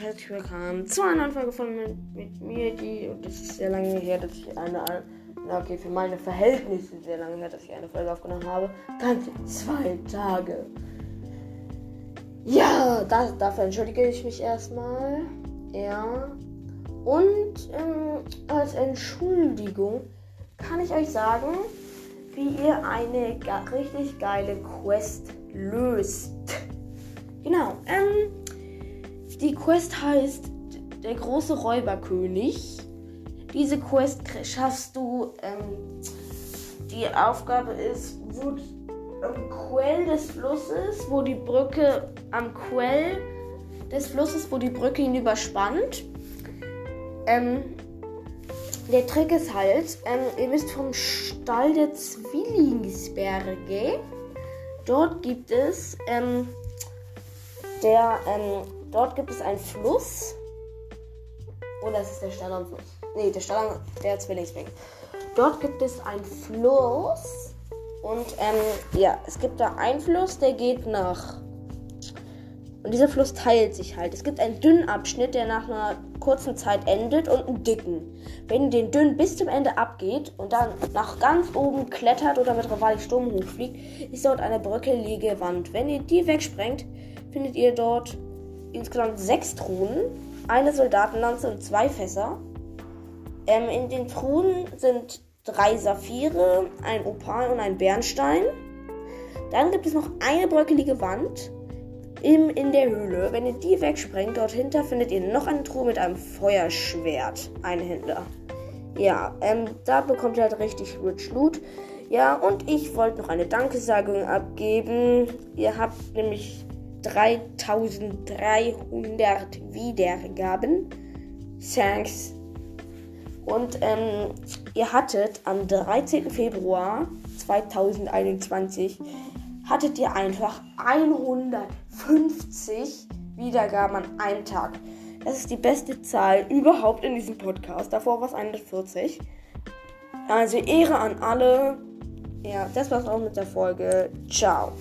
herzlich willkommen zu einer neuen Folge von mit, mit mir, die, und das ist sehr lange her, dass ich eine, na okay, für meine Verhältnisse sehr lange her, dass ich eine Folge aufgenommen habe. Ganze zwei Tage. Ja, das, dafür entschuldige ich mich erstmal. Ja. Und ähm, als Entschuldigung kann ich euch sagen, wie ihr eine richtig geile Quest löst. Genau. Ähm, die Quest heißt Der große Räuberkönig. Diese Quest schaffst du. Ähm, die Aufgabe ist, wo am Quell des Flusses, wo die Brücke am Quell des Flusses, wo die Brücke ihn überspannt. Ähm, der Trick ist halt, ähm, ihr müsst vom Stall der Zwillingsberge. Dort gibt es ähm, der ähm, Dort gibt es einen Fluss. Oder es ist der Stall am Fluss. Nee, der Stall der Zwillingsweg. Dort gibt es einen Fluss. Und ähm, ja, es gibt da einen Fluss, der geht nach. Und dieser Fluss teilt sich halt. Es gibt einen dünnen Abschnitt, der nach einer kurzen Zeit endet und einen dicken. Wenn den dünnen bis zum Ende abgeht und dann nach ganz oben klettert oder mit Rivali Sturm hochfliegt, ist dort eine bröckelige Wand. Wenn ihr die wegsprengt, findet ihr dort insgesamt sechs Truhen, eine Soldatenlanze und zwei Fässer. Ähm, in den Truhen sind drei Saphire, ein Opal und ein Bernstein. Dann gibt es noch eine bröckelige Wand im, in der Höhle. Wenn ihr die wegsprengt, dort hinter findet ihr noch eine Truhe mit einem Feuerschwert. Ein Händler. Ja, ähm, da bekommt ihr halt richtig Rich Loot. Ja, und ich wollte noch eine Dankesagung abgeben. Ihr habt nämlich 3300 Wiedergaben. Thanks. Und ähm, ihr hattet am 13. Februar 2021 hattet ihr einfach 150 Wiedergaben an einem Tag. Das ist die beste Zahl überhaupt in diesem Podcast. Davor war es 140. Also Ehre an alle. Ja, das war's auch mit der Folge. Ciao.